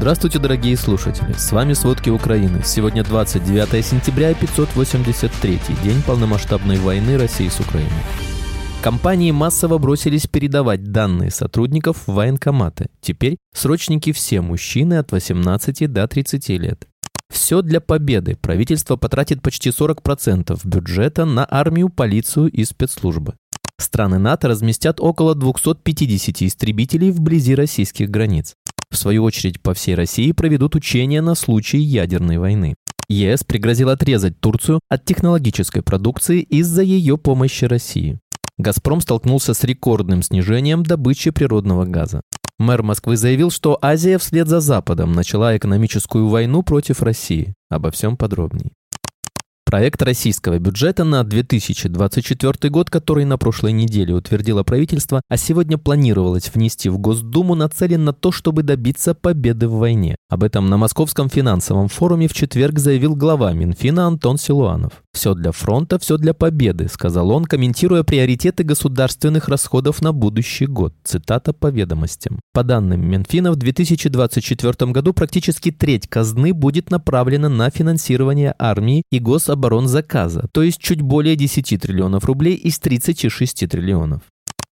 Здравствуйте, дорогие слушатели! С вами «Сводки Украины». Сегодня 29 сентября, 583 день полномасштабной войны России с Украиной. Компании массово бросились передавать данные сотрудников в военкоматы. Теперь срочники все мужчины от 18 до 30 лет. Все для победы. Правительство потратит почти 40% бюджета на армию, полицию и спецслужбы. Страны НАТО разместят около 250 истребителей вблизи российских границ. В свою очередь, по всей России проведут учения на случай ядерной войны. ЕС пригрозил отрезать Турцию от технологической продукции из-за ее помощи России. «Газпром» столкнулся с рекордным снижением добычи природного газа. Мэр Москвы заявил, что Азия вслед за Западом начала экономическую войну против России. Обо всем подробнее. Проект российского бюджета на 2024 год, который на прошлой неделе утвердило правительство, а сегодня планировалось внести в Госдуму, нацелен на то, чтобы добиться победы в войне. Об этом на Московском финансовом форуме в четверг заявил глава Минфина Антон Силуанов. «Все для фронта, все для победы», — сказал он, комментируя приоритеты государственных расходов на будущий год. Цитата по ведомостям. По данным Минфина, в 2024 году практически треть казны будет направлена на финансирование армии и гособоронзаказа, то есть чуть более 10 триллионов рублей из 36 триллионов.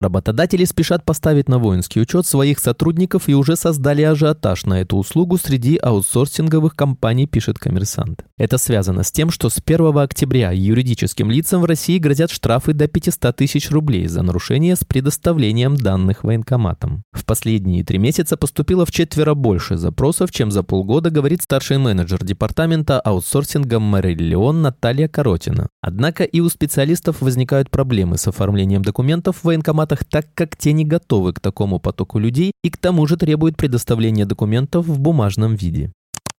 Работодатели спешат поставить на воинский учет своих сотрудников и уже создали ажиотаж на эту услугу среди аутсорсинговых компаний, пишет коммерсант. Это связано с тем, что с 1 октября юридическим лицам в России грозят штрафы до 500 тысяч рублей за нарушение с предоставлением данных военкоматам. В последние три месяца поступило в четверо больше запросов, чем за полгода, говорит старший менеджер департамента аутсорсинга Мариллион Наталья Коротина. Однако и у специалистов возникают проблемы с оформлением документов в штатах, так как те не готовы к такому потоку людей и к тому же требуют предоставления документов в бумажном виде.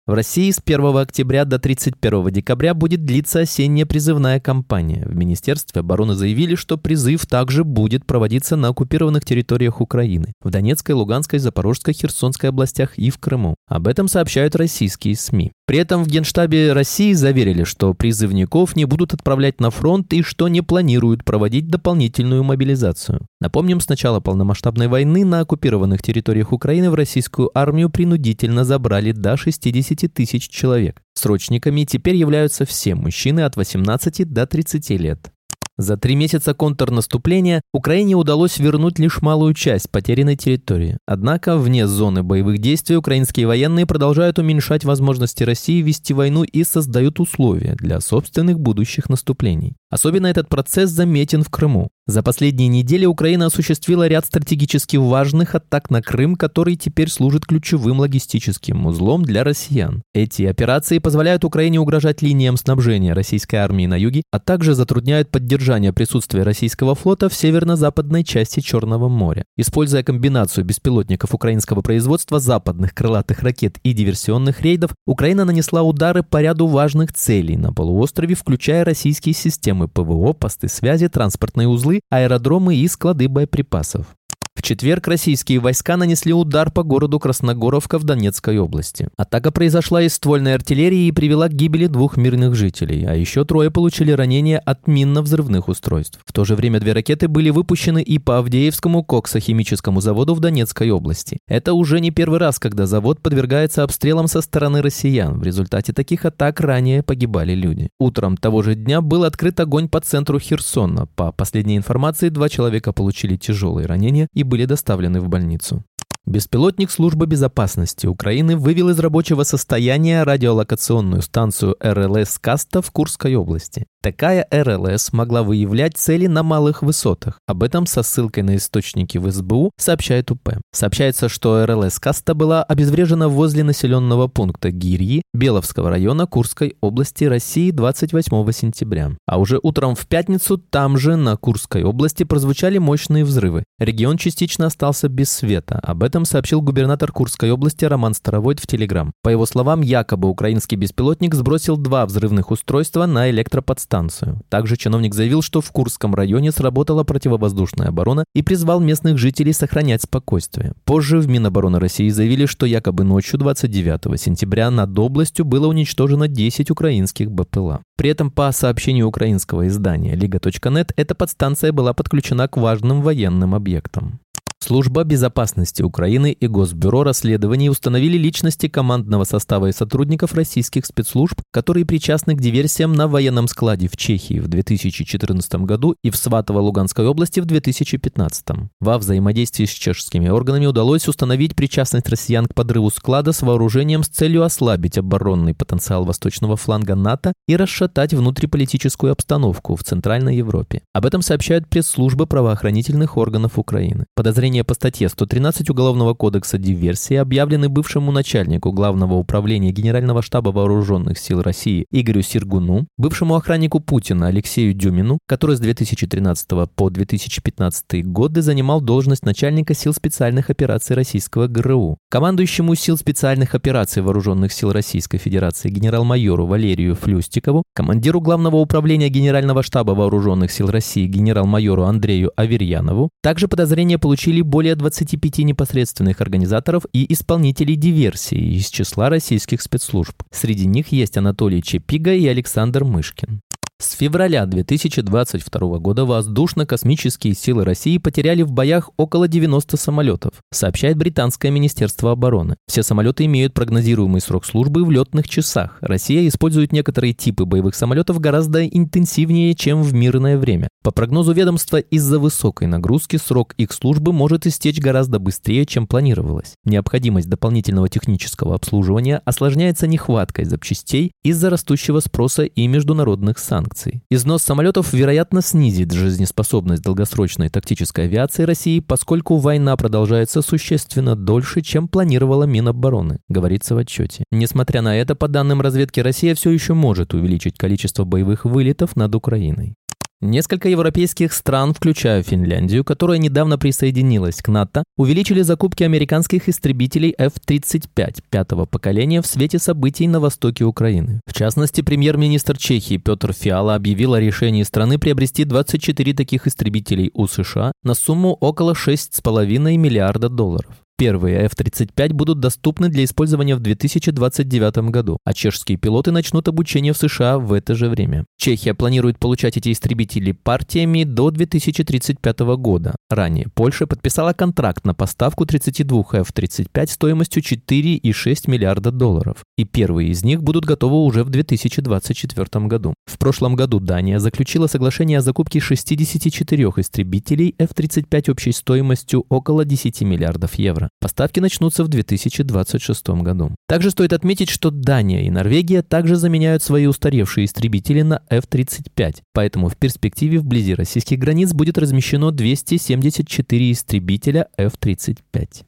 В России с 1 октября до 31 декабря будет длиться осенняя призывная кампания. В Министерстве обороны заявили, что призыв также будет проводиться на оккупированных территориях Украины, в Донецкой, Луганской, Запорожской, Херсонской областях и в Крыму. Об этом сообщают российские СМИ. При этом в Генштабе России заверили, что призывников не будут отправлять на фронт и что не планируют проводить дополнительную мобилизацию. Напомним, с начала полномасштабной войны на оккупированных территориях Украины в российскую армию принудительно забрали до 60 тысяч человек. Срочниками теперь являются все мужчины от 18 до 30 лет. За три месяца контрнаступления Украине удалось вернуть лишь малую часть потерянной территории. Однако, вне зоны боевых действий, украинские военные продолжают уменьшать возможности России вести войну и создают условия для собственных будущих наступлений. Особенно этот процесс заметен в Крыму. За последние недели Украина осуществила ряд стратегически важных атак на Крым, который теперь служит ключевым логистическим узлом для россиян. Эти операции позволяют Украине угрожать линиям снабжения российской армии на юге, а также затрудняют поддержание присутствия российского флота в северно-западной части Черного моря. Используя комбинацию беспилотников украинского производства, западных крылатых ракет и диверсионных рейдов, Украина нанесла удары по ряду важных целей на полуострове, включая российские системы ПВО, посты связи, транспортные узлы аэродромы и склады боеприпасов. В четверг российские войска нанесли удар по городу Красногоровка в Донецкой области. Атака произошла из ствольной артиллерии и привела к гибели двух мирных жителей, а еще трое получили ранения от минно-взрывных устройств. В то же время две ракеты были выпущены и по Авдеевскому коксохимическому заводу в Донецкой области. Это уже не первый раз, когда завод подвергается обстрелам со стороны россиян. В результате таких атак ранее погибали люди. Утром того же дня был открыт огонь по центру Херсона. По последней информации, два человека получили тяжелые ранения и были доставлены в больницу. Беспилотник службы безопасности Украины вывел из рабочего состояния радиолокационную станцию РЛС «Каста» в Курской области. Такая РЛС могла выявлять цели на малых высотах. Об этом со ссылкой на источники в СБУ сообщает УП. Сообщается, что РЛС «Каста» была обезврежена возле населенного пункта Гирьи Беловского района Курской области России 28 сентября. А уже утром в пятницу там же, на Курской области, прозвучали мощные взрывы. Регион частично остался без света. Об этом сообщил губернатор Курской области Роман Старовойт в Телеграм. По его словам, якобы украинский беспилотник сбросил два взрывных устройства на электроподстанцию станцию. Также чиновник заявил, что в Курском районе сработала противовоздушная оборона и призвал местных жителей сохранять спокойствие. Позже в Минобороны России заявили, что якобы ночью 29 сентября над областью было уничтожено 10 украинских БПЛА. При этом по сообщению украинского издания Liga.net эта подстанция была подключена к важным военным объектам. Служба безопасности Украины и Госбюро расследований установили личности командного состава и сотрудников российских спецслужб, которые причастны к диверсиям на военном складе в Чехии в 2014 году и в Сватово-Луганской области в 2015. Во взаимодействии с чешскими органами удалось установить причастность россиян к подрыву склада с вооружением с целью ослабить оборонный потенциал восточного фланга НАТО и расшатать внутриполитическую обстановку в Центральной Европе. Об этом сообщают пресс-службы правоохранительных органов Украины. Подозрение Обвинения по статье 113 Уголовного кодекса диверсии объявлены бывшему начальнику Главного управления Генерального штаба Вооруженных сил России Игорю Сергуну, бывшему охраннику Путина Алексею Дюмину, который с 2013 по 2015 годы занимал должность начальника сил специальных операций российского ГРУ, командующему сил специальных операций Вооруженных сил Российской Федерации генерал-майору Валерию Флюстикову, командиру Главного управления Генерального штаба Вооруженных сил России генерал-майору Андрею Аверьянову. Также подозрения получили более 25 непосредственных организаторов и исполнителей диверсии из числа российских спецслужб. Среди них есть Анатолий Чепига и Александр Мышкин. С февраля 2022 года воздушно-космические силы России потеряли в боях около 90 самолетов, сообщает британское Министерство обороны. Все самолеты имеют прогнозируемый срок службы в летных часах. Россия использует некоторые типы боевых самолетов гораздо интенсивнее, чем в мирное время. По прогнозу ведомства, из-за высокой нагрузки срок их службы может истечь гораздо быстрее, чем планировалось. Необходимость дополнительного технического обслуживания осложняется нехваткой запчастей из-за растущего спроса и международных санкций санкций. Износ самолетов, вероятно, снизит жизнеспособность долгосрочной тактической авиации России, поскольку война продолжается существенно дольше, чем планировала Минобороны, говорится в отчете. Несмотря на это, по данным разведки, Россия все еще может увеличить количество боевых вылетов над Украиной. Несколько европейских стран, включая Финляндию, которая недавно присоединилась к НАТО, увеличили закупки американских истребителей F-35 пятого поколения в свете событий на востоке Украины. В частности, премьер-министр Чехии Петр Фиала объявил о решении страны приобрести 24 таких истребителей у США на сумму около 6,5 миллиарда долларов. Первые F-35 будут доступны для использования в 2029 году, а чешские пилоты начнут обучение в США в это же время. Чехия планирует получать эти истребители партиями до 2035 года. Ранее Польша подписала контракт на поставку 32 F-35 стоимостью 4,6 миллиарда долларов, и первые из них будут готовы уже в 2024 году. В прошлом году Дания заключила соглашение о закупке 64 истребителей F-35 общей стоимостью около 10 миллиардов евро. Поставки начнутся в 2026 году. Также стоит отметить, что Дания и Норвегия также заменяют свои устаревшие истребители на F-35, поэтому в перспективе вблизи российских границ будет размещено 274 истребителя F-35.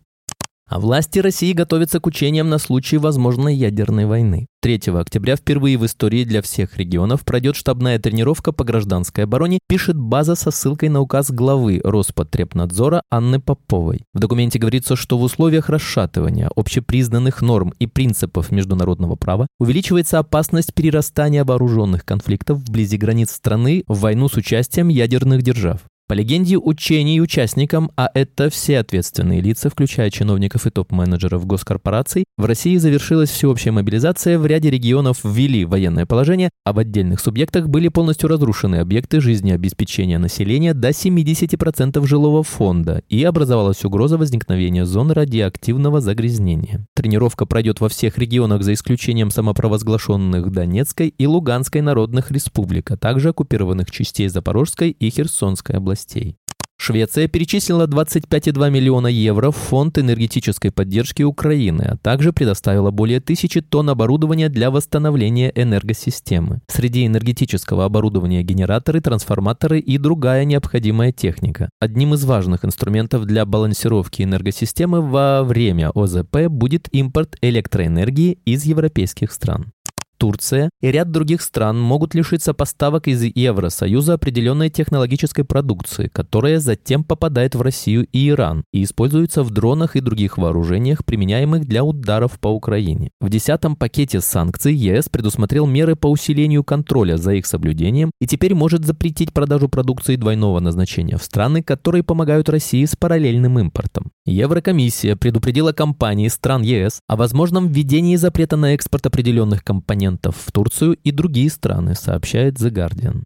А власти России готовятся к учениям на случай возможной ядерной войны. 3 октября впервые в истории для всех регионов пройдет штабная тренировка по гражданской обороне, пишет база со ссылкой на указ главы Роспотребнадзора Анны Поповой. В документе говорится, что в условиях расшатывания общепризнанных норм и принципов международного права увеличивается опасность перерастания вооруженных конфликтов вблизи границ страны в войну с участием ядерных держав. По легенде учений участникам, а это все ответственные лица, включая чиновников и топ-менеджеров госкорпораций, в России завершилась всеобщая мобилизация, в ряде регионов ввели военное положение, а в отдельных субъектах были полностью разрушены объекты жизнеобеспечения населения до 70% жилого фонда и образовалась угроза возникновения зон радиоактивного загрязнения. Тренировка пройдет во всех регионах за исключением самопровозглашенных Донецкой и Луганской народных республик, а также оккупированных частей Запорожской и Херсонской областей областей. Швеция перечислила 25,2 миллиона евро в фонд энергетической поддержки Украины, а также предоставила более тысячи тонн оборудования для восстановления энергосистемы. Среди энергетического оборудования генераторы, трансформаторы и другая необходимая техника. Одним из важных инструментов для балансировки энергосистемы во время ОЗП будет импорт электроэнергии из европейских стран. Турция и ряд других стран могут лишиться поставок из Евросоюза определенной технологической продукции, которая затем попадает в Россию и Иран и используется в дронах и других вооружениях, применяемых для ударов по Украине. В десятом пакете санкций ЕС предусмотрел меры по усилению контроля за их соблюдением и теперь может запретить продажу продукции двойного назначения в страны, которые помогают России с параллельным импортом. Еврокомиссия предупредила компании стран ЕС о возможном введении запрета на экспорт определенных компонентов в Турцию и другие страны, сообщает The Guardian.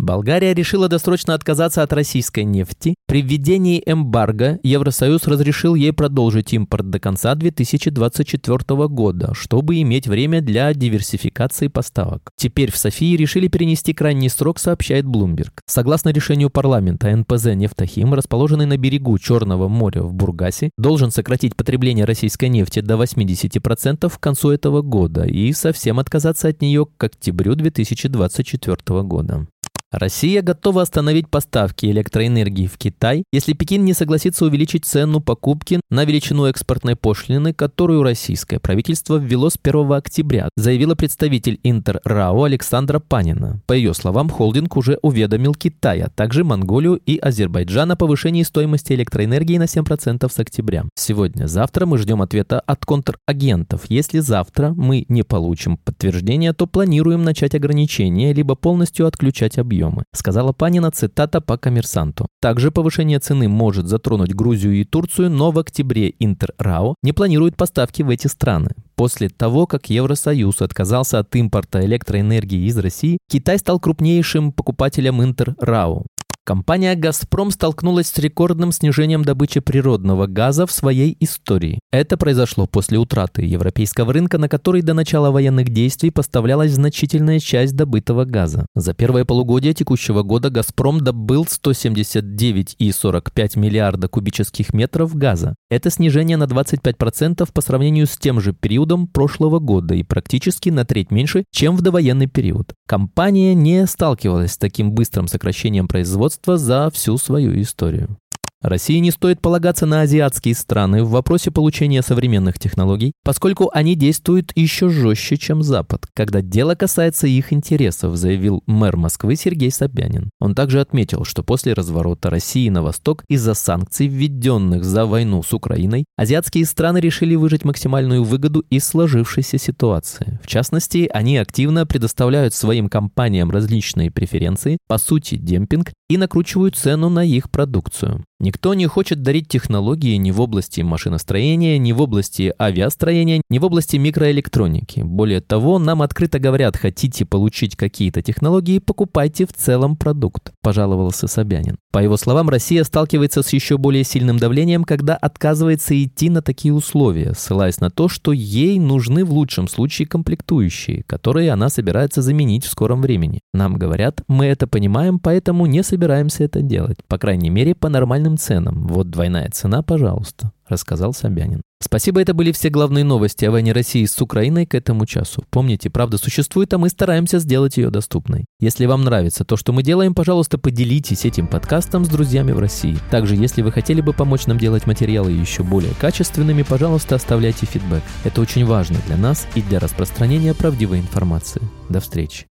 Болгария решила досрочно отказаться от российской нефти. При введении эмбарго Евросоюз разрешил ей продолжить импорт до конца 2024 года, чтобы иметь время для диверсификации поставок. Теперь в Софии решили перенести крайний срок, сообщает Bloomberg. Согласно решению парламента, НПЗ «Нефтохим», расположенный на берегу Черного моря в Бургасе, должен сократить потребление российской нефти до 80% к концу этого года и совсем отказаться от нее к октябрю 2024 года. Россия готова остановить поставки электроэнергии в Китай, если Пекин не согласится увеличить цену покупки на величину экспортной пошлины, которую российское правительство ввело с 1 октября, заявила представитель Интер РАО Александра Панина. По ее словам, холдинг уже уведомил Китай, а также Монголию и Азербайджан о повышении стоимости электроэнергии на 7% с октября. Сегодня-завтра мы ждем ответа от контрагентов. Если завтра мы не получим подтверждения, то планируем начать ограничения, либо полностью отключать объем объемы, сказала Панина цитата по коммерсанту. Также повышение цены может затронуть Грузию и Турцию, но в октябре Интер-РАО не планирует поставки в эти страны. После того, как Евросоюз отказался от импорта электроэнергии из России, Китай стал крупнейшим покупателем Интер-РАО. Компания «Газпром» столкнулась с рекордным снижением добычи природного газа в своей истории. Это произошло после утраты европейского рынка, на который до начала военных действий поставлялась значительная часть добытого газа. За первое полугодие текущего года «Газпром» добыл 179,45 миллиарда кубических метров газа. Это снижение на 25% по сравнению с тем же периодом прошлого года и практически на треть меньше, чем в довоенный период. Компания не сталкивалась с таким быстрым сокращением производства лидерство за всю свою историю. России не стоит полагаться на азиатские страны в вопросе получения современных технологий, поскольку они действуют еще жестче, чем Запад, когда дело касается их интересов, заявил мэр Москвы Сергей Собянин. Он также отметил, что после разворота России на восток из-за санкций, введенных за войну с Украиной, азиатские страны решили выжать максимальную выгоду из сложившейся ситуации. В частности, они активно предоставляют своим компаниям различные преференции, по сути демпинг, и накручивают цену на их продукцию. Никто не хочет дарить технологии ни в области машиностроения, ни в области авиастроения, ни в области микроэлектроники. Более того, нам открыто говорят, хотите получить какие-то технологии, покупайте в целом продукт, пожаловался Собянин. По его словам, Россия сталкивается с еще более сильным давлением, когда отказывается идти на такие условия, ссылаясь на то, что ей нужны в лучшем случае комплектующие, которые она собирается заменить в скором времени. Нам говорят, мы это понимаем, поэтому не собираемся это делать, по крайней мере, по нормальным ценам. Вот двойная цена, пожалуйста», — рассказал Собянин. Спасибо, это были все главные новости о войне России с Украиной к этому часу. Помните, правда существует, а мы стараемся сделать ее доступной. Если вам нравится то, что мы делаем, пожалуйста, поделитесь этим подкастом с друзьями в России. Также, если вы хотели бы помочь нам делать материалы еще более качественными, пожалуйста, оставляйте фидбэк. Это очень важно для нас и для распространения правдивой информации. До встречи.